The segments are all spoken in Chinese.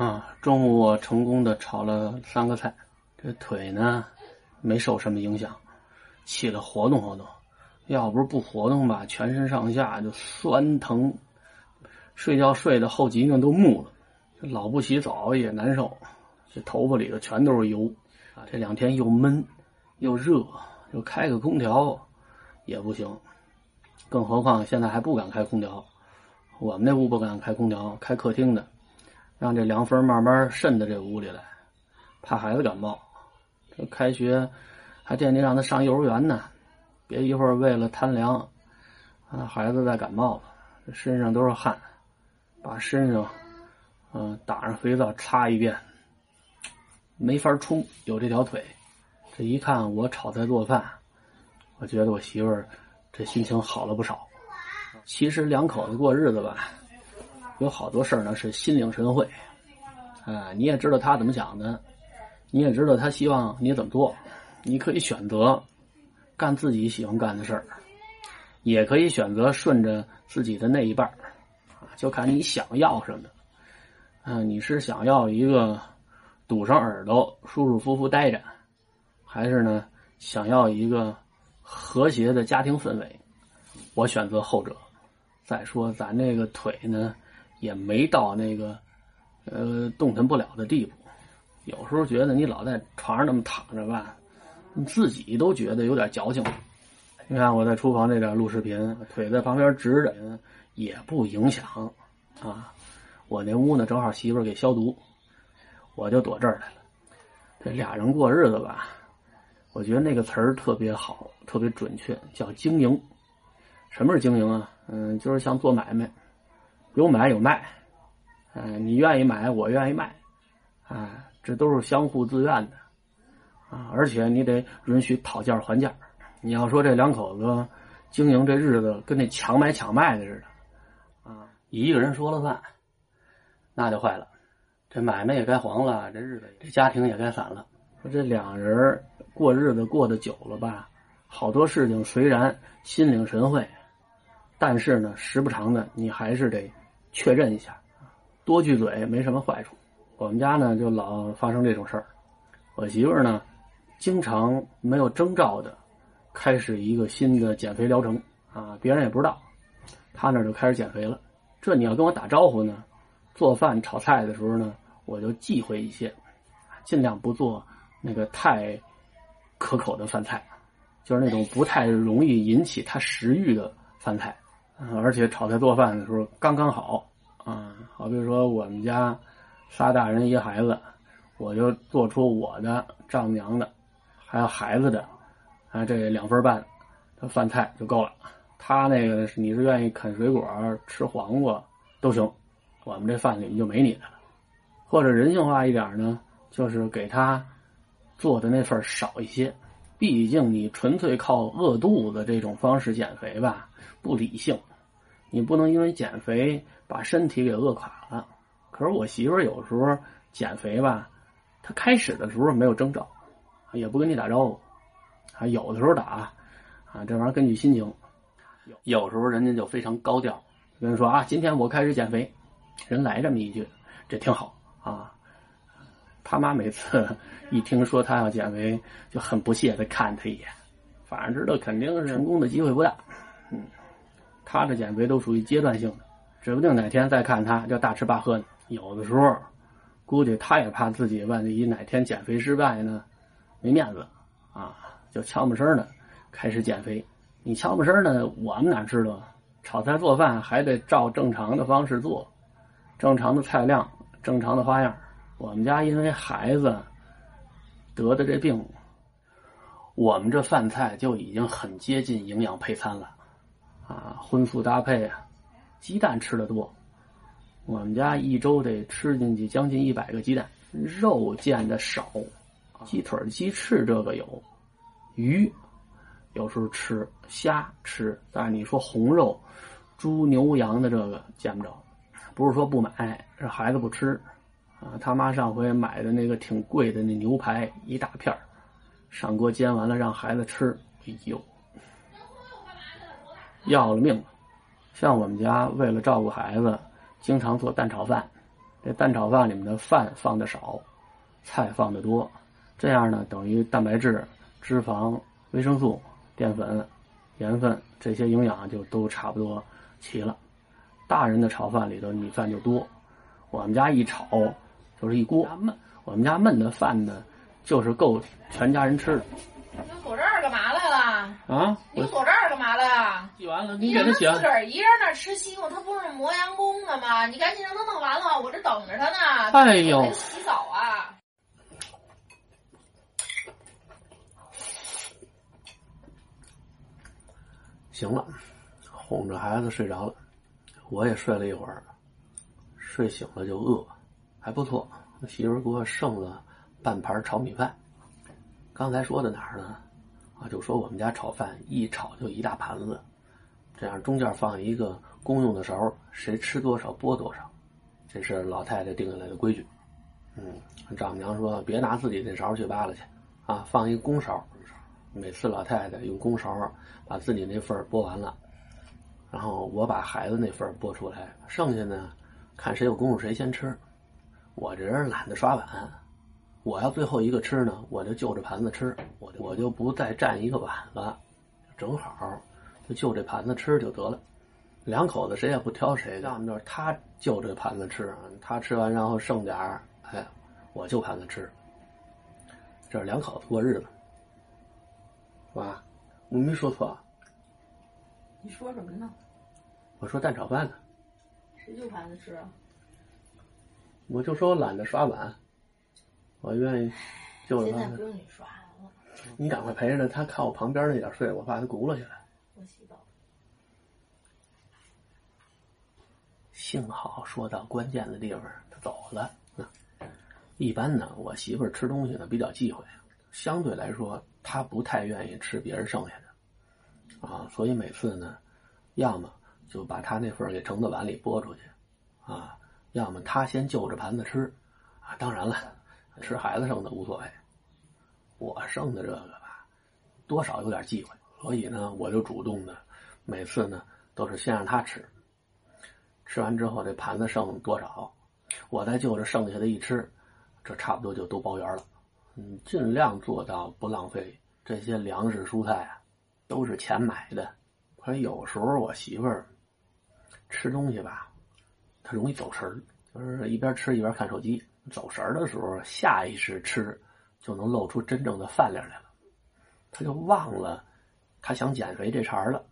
啊，中午我成功的炒了三个菜，这腿呢没受什么影响，起来活动活动。要不是不活动吧，全身上下就酸疼，睡觉睡的后脊梁都木了，这老不洗澡也难受，这头发里头全都是油。啊这两天又闷又热，又开个空调也不行，更何况现在还不敢开空调。我们那屋不敢开空调，开客厅的。让这凉风慢慢渗到这屋里来，怕孩子感冒。这开学还惦记让他上幼儿园呢，别一会儿为了贪凉，啊，孩子再感冒了，身上都是汗，把身上嗯打上肥皂擦一遍，没法冲。有这条腿，这一看我炒菜做饭，我觉得我媳妇儿这心情好了不少。其实两口子过日子吧。有好多事儿呢，是心领神会，啊，你也知道他怎么想的，你也知道他希望你怎么做，你可以选择干自己喜欢干的事儿，也可以选择顺着自己的那一半啊，就看你想要什么。嗯，你是想要一个堵上耳朵舒舒服服待着，还是呢想要一个和谐的家庭氛围？我选择后者。再说咱这个腿呢。也没到那个，呃，动弹不了的地步。有时候觉得你老在床上那么躺着吧，你自己都觉得有点矫情。你看我在厨房这点录视频，腿在旁边直着，也不影响啊。我那屋呢，正好媳妇给消毒，我就躲这儿来了。这俩人过日子吧，我觉得那个词儿特别好，特别准确，叫经营。什么是经营啊？嗯，就是像做买卖。有买有卖，嗯，你愿意买，我愿意卖，啊，这都是相互自愿的，啊，而且你得允许讨价还价。你要说这两口子经营这日子跟那抢买抢卖的似的，啊，一个人说了算，那就坏了，这买卖也该黄了，这日子这家庭也该散了。说这两人过日子过得久了吧，好多事情虽然心领神会，但是呢，时不常的你还是得。确认一下，多句嘴没什么坏处。我们家呢就老发生这种事儿。我媳妇儿呢，经常没有征兆的开始一个新的减肥疗程啊，别人也不知道，她那就开始减肥了。这你要跟我打招呼呢，做饭炒菜的时候呢，我就忌讳一些，尽量不做那个太可口的饭菜，就是那种不太容易引起她食欲的饭菜。而且炒菜做饭的时候刚刚好，啊，好比说我们家仨大人一孩子，我就做出我的丈母娘的，还有孩子的，啊，这两份半的饭菜就够了。他那个你是愿意啃水果吃黄瓜都行，我们这饭里就没你的了。或者人性化一点呢，就是给他做的那份少一些，毕竟你纯粹靠饿肚子这种方式减肥吧，不理性。你不能因为减肥把身体给饿垮了。可是我媳妇儿有时候减肥吧，她开始的时候没有征兆，也不跟你打招呼，啊，有的时候打，啊，这玩意儿根据心情。有有时候人家就非常高调，跟人说啊，今天我开始减肥，人来这么一句，这挺好啊。他妈每次一听说他要减肥，就很不屑的看他一眼，反正知道肯定是成功的机会不大，嗯。他这减肥都属于阶段性的，指不定哪天再看他就大吃大喝呢。有的时候，估计他也怕自己万一哪天减肥失败呢，没面子啊，就悄没声的开始减肥。你悄没声的，我们哪知道？炒菜做饭还得照正常的方式做，正常的菜量，正常的花样。我们家因为孩子得的这病，我们这饭菜就已经很接近营养配餐了。啊，荤素搭配啊，鸡蛋吃的多，我们家一周得吃进去将近一百个鸡蛋，肉见的少，鸡腿、鸡翅这个有，鱼有时候吃，虾吃，但是你说红肉，猪牛羊的这个见不着，不是说不买，是孩子不吃，啊，他妈上回买的那个挺贵的那牛排一大片上锅煎完了让孩子吃，哎呦。要了命了！像我们家为了照顾孩子，经常做蛋炒饭，这蛋炒饭里面的饭放的少，菜放的多，这样呢，等于蛋白质、脂肪、维生素、淀粉、盐分这些营养就都差不多齐了。大人的炒饭里头米饭就多，我们家一炒就是一锅焖，我们家焖的饭呢，就是够全家人吃的。你锁这儿干嘛来了？啊，你锁这儿完了，你给他洗自个儿一人那吃西瓜，他不是磨洋工的吗？你赶紧让他弄完了，我这等着他呢。哎呦洗澡啊！行了，哄着孩子睡着了，我也睡了一会儿，睡醒了就饿，还不错。媳妇儿给我剩了半盘炒米饭。刚才说的哪儿呢？啊，就说我们家炒饭一炒就一大盘子，这样中间放一个公用的勺，谁吃多少拨多少，这是老太太定下来的规矩。嗯，丈母娘说别拿自己那勺去扒拉去，啊，放一个公勺。每次老太太用公勺把自己那份拨完了，然后我把孩子那份拨出来，剩下呢，看谁有功夫谁先吃。我这人懒得刷碗，我要最后一个吃呢，我就就着盘子吃，我就我就不再占一个碗了，正好就就这盘子吃就得了。两口子谁也不挑谁的，要么就是他就这盘子吃，他吃完然后剩点儿，哎，我就盘子吃。这是两口子过日子。妈，我没说错。你说什么呢？我说蛋炒饭呢。谁就盘子吃啊？我就说我懒得刷碗，我愿意就着他现在不用你刷了，你赶快陪着他，他靠我旁边那点睡，我怕他轱辘起来。我洗澡。幸好说到关键的地方，他走了。一般呢，我媳妇儿吃东西呢比较忌讳，相对来说，她不太愿意吃别人剩下的，啊，所以每次呢，要么就把她那份儿给盛到碗里拨出去，啊，要么她先就着盘子吃，啊，当然了，吃孩子剩的无所谓，我剩的这个吧，多少有点忌讳，所以呢，我就主动的，每次呢都是先让她吃，吃完之后这盘子剩多少，我再就着剩下的一吃。这差不多就都包圆了，嗯，尽量做到不浪费这些粮食蔬菜啊，都是钱买的。可有时候我媳妇儿吃东西吧，她容易走神儿，就是一边吃一边看手机。走神儿的时候，下意识吃就能露出真正的饭量来了，她就忘了她想减肥这茬了，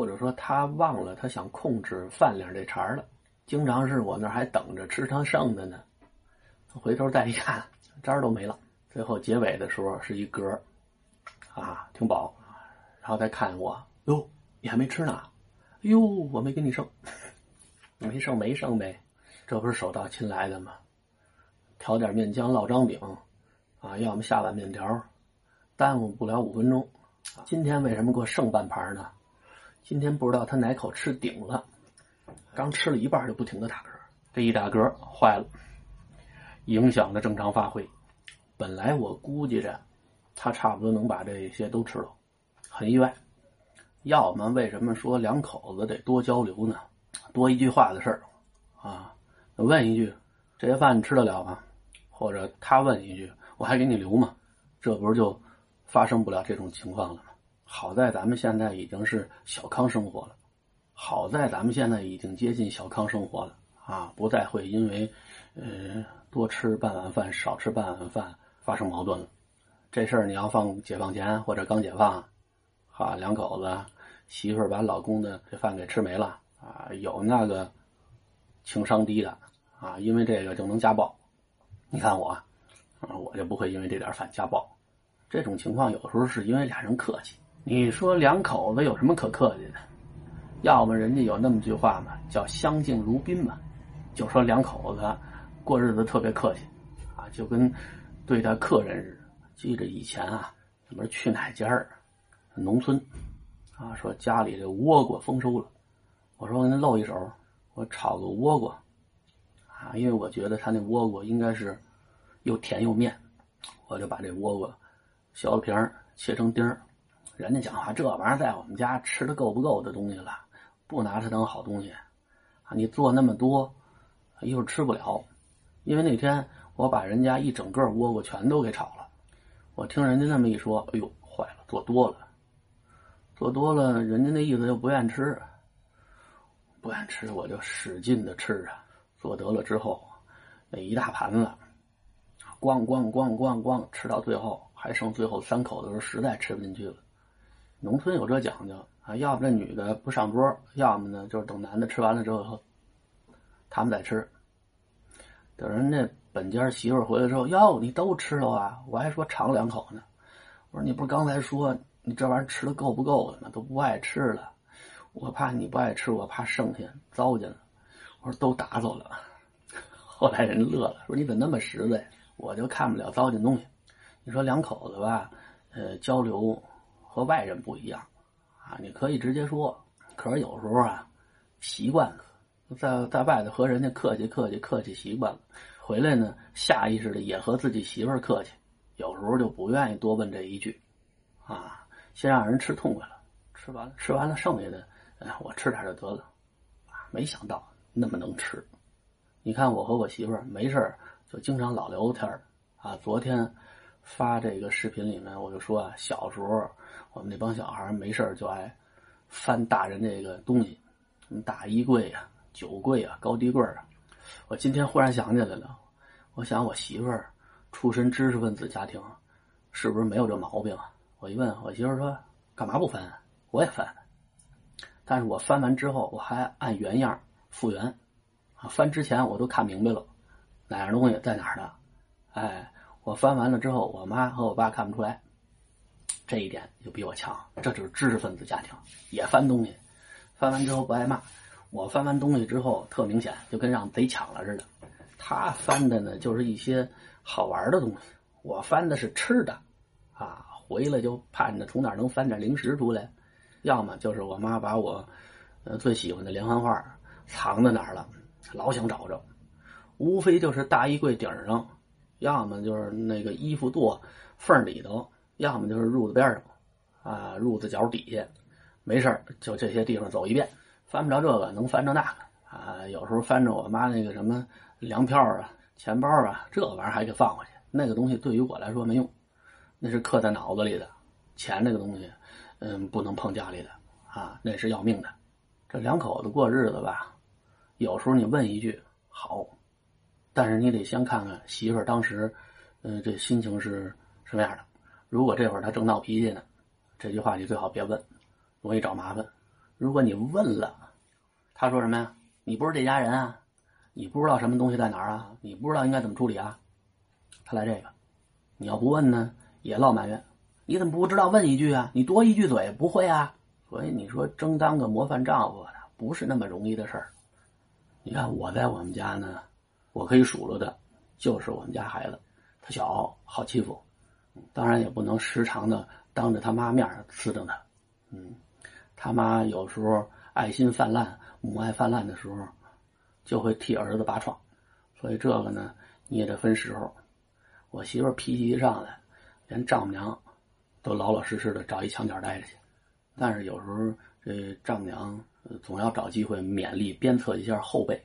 或者说他忘了他想控制饭量这茬儿了。经常是我那还等着吃他剩的呢。回头再一看，渣都没了。最后结尾的时候是一格啊，挺饱。然后再看我，哟，你还没吃呢？哟，我没给你剩，没剩没剩呗。这不是手到擒来的吗？调点面浆烙张饼，啊，要么下碗面条，耽误不了五分钟。今天为什么给我剩半盘呢？今天不知道他哪口吃顶了，刚吃了一半就不停的打嗝，这一打嗝坏了。影响了正常发挥。本来我估计着，他差不多能把这些都吃了，很意外。要么为什么说两口子得多交流呢？多一句话的事儿啊，问一句：“这些饭你吃得了吗？”或者他问一句：“我还给你留吗？”这不是就发生不了这种情况了吗？好在咱们现在已经是小康生活了，好在咱们现在已经接近小康生活了啊，不再会因为，呃。多吃半碗饭，少吃半碗饭，发生矛盾了。这事儿你要放解放前或者刚解放，啊，两口子媳妇儿把老公的这饭给吃没了啊，有那个情商低的啊，因为这个就能家暴。你看我啊，我就不会因为这点饭家暴。这种情况有时候是因为俩人客气。你说两口子有什么可客气的？要么人家有那么句话嘛，叫相敬如宾嘛，就说两口子。过日子特别客气，啊，就跟对待客人似的。记着以前啊，什么去哪家儿，农村，啊，说家里这倭瓜丰收了，我说我给您露一手，我炒个倭瓜，啊，因为我觉得他那倭瓜应该是又甜又面，我就把这倭瓜削了皮儿，切成丁儿。人家讲话这玩意儿在我们家吃的够不够的东西了，不拿它当好东西，啊，你做那么多，一会儿吃不了。因为那天我把人家一整个窝瓜全都给炒了。我听人家那么一说，哎呦，坏了，做多了，做多了，人家那意思就不愿吃，不愿吃，我就使劲的吃啊。做得了之后，那一大盘子，咣咣咣咣咣，吃到最后还剩最后三口的时候，实在吃不进去了。农村有这讲究啊，要么这女的不上桌，要么呢就是等男的吃完了之后，他们再吃。等人家本家媳妇回来之后，哟，你都吃了啊？我还说尝两口呢。我说你不是刚才说你这玩意儿吃的够不够的吗？都不爱吃了，我怕你不爱吃，我怕剩下糟践了。我说都打走了。后来人乐了，说你怎么那么实在？我就看不了糟践东西。你说两口子吧，呃，交流和外人不一样啊。你可以直接说，可是有时候啊，习惯了，在在外头和人家客气客气客气习惯了，回来呢，下意识的也和自己媳妇儿客气，有时候就不愿意多问这一句，啊，先让人吃痛快了，吃完了吃完了剩下的，哎，我吃点就得了，啊，没想到。那么能吃，你看我和我媳妇儿没事就经常老聊天啊。昨天发这个视频里面，我就说啊，小时候我们那帮小孩没事就爱翻大人这个东西，什么大衣柜啊、酒柜啊、高低柜啊。我今天忽然想起来了，我想我媳妇儿出身知识分子家庭，是不是没有这毛病啊？我一问我媳妇儿说，干嘛不翻？我也翻，但是我翻完之后，我还按原样。复原，啊，翻之前我都看明白了，哪样东西在哪儿呢？哎，我翻完了之后，我妈和我爸看不出来，这一点就比我强。这就是知识分子家庭，也翻东西，翻完之后不挨骂。我翻完东西之后特明显，就跟让贼抢了似的。他翻的呢，就是一些好玩的东西，我翻的是吃的，啊，回来就盼着从哪能翻点零食出来，要么就是我妈把我呃最喜欢的连环画。藏在哪儿了？老想找着，无非就是大衣柜顶上，要么就是那个衣服垛缝里头，要么就是褥子边上，啊，褥子脚底下，没事就这些地方走一遍，翻不着这个，能翻着那个啊。有时候翻着我妈那个什么粮票啊、钱包啊，这玩意儿还给放回去。那个东西对于我来说没用，那是刻在脑子里的。钱这个东西，嗯，不能碰家里的啊，那是要命的。这两口子过日子吧。有时候你问一句好，但是你得先看看媳妇儿当时，嗯，这心情是什么样的。如果这会儿她正闹脾气呢，这句话你最好别问，容易找麻烦。如果你问了，她说什么呀？你不是这家人啊？你不知道什么东西在哪儿啊？你不知道应该怎么处理啊？他来这个，你要不问呢，也落埋怨。你怎么不知道问一句啊？你多一句嘴不会啊？所以你说争当个模范丈夫的不是那么容易的事儿。你看我在我们家呢，我可以数落的，就是我们家孩子，他小好欺负，当然也不能时常的当着他妈面呲瞪他，嗯，他妈有时候爱心泛滥、母爱泛滥的时候，就会替儿子拔创，所以这个呢你也得分时候。我媳妇脾气一上来，连丈母娘都老老实实的找一墙角待着去，但是有时候这丈母娘。总要找机会勉励鞭策一下后辈，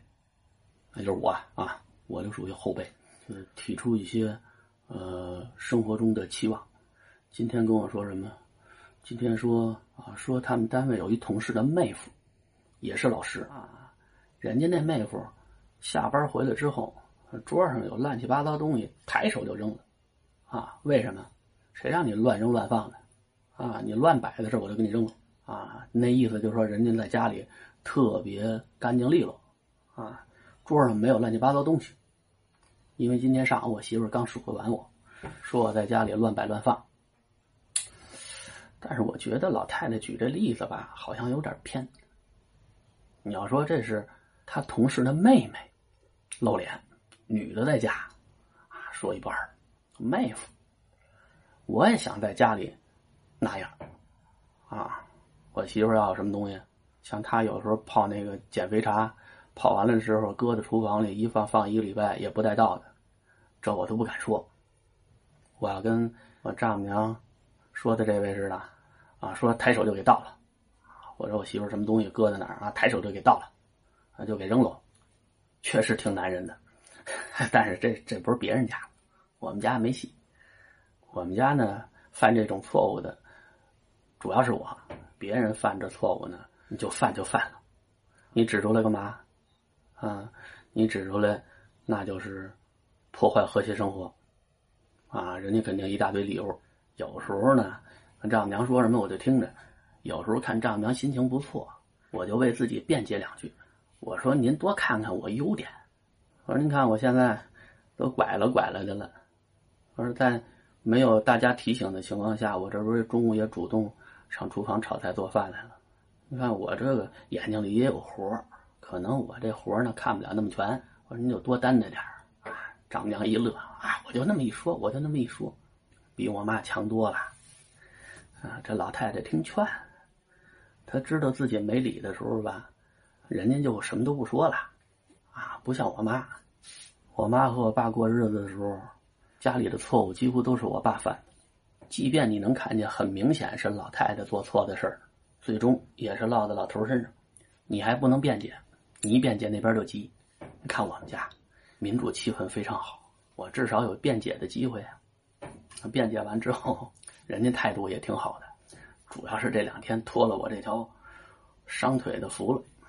那就是我啊，我就属于后辈，就是提出一些呃生活中的期望。今天跟我说什么？今天说啊，说他们单位有一同事的妹夫，也是老师啊，人家那妹夫下班回来之后，桌上有乱七八糟东西，抬手就扔了啊？为什么？谁让你乱扔乱放的啊？你乱摆的事我就给你扔了。啊，那意思就是说，人家在家里特别干净利落，啊，桌上没有乱七八糟东西。因为今天上午我媳妇刚数落完我，说我在家里乱摆乱放。但是我觉得老太太举这例子吧，好像有点偏。你要说这是他同事的妹妹露脸，女的在家啊，说一半妹夫，我也想在家里那样啊。我媳妇要什么东西，像她有时候泡那个减肥茶，泡完了的时候搁在厨房里一放放一个礼拜也不带倒的，这我都不敢说。我要跟我丈母娘说的这位似的，啊，说抬手就给倒了。我说我媳妇什么东西搁在哪儿啊，抬手就给倒了，啊，就给扔了，确实挺男人的。但是这这不是别人家，我们家没戏。我们家呢犯这种错误的，主要是我。别人犯这错误呢，你就犯就犯了。你指出来干嘛？啊，你指出来，那就是破坏和谐生活。啊，人家肯定一大堆理由。有时候呢，丈母娘说什么我就听着；有时候看丈母娘心情不错，我就为自己辩解两句。我说您多看看我优点。我说您看我现在都拐了拐了的了。我说在没有大家提醒的情况下，我这不是中午也主动上厨房炒菜做饭来了。你看我这个眼睛里也有活可能我这活呢看不了那么全。我说你就多担着点啊。丈母娘一乐啊，我就那么一说，我就那么一说，比我妈强多了。啊，这老太太听劝，她知道自己没理的时候吧。人家就什么都不说了，啊，不像我妈，我妈和我爸过日子的时候，家里的错误几乎都是我爸犯的，即便你能看见很明显是老太太做错的事儿，最终也是落在老头身上，你还不能辩解，你一辩解那边就急。你看我们家，民主气氛非常好，我至少有辩解的机会啊。辩解完之后，人家态度也挺好的，主要是这两天托了我这条伤腿的福了。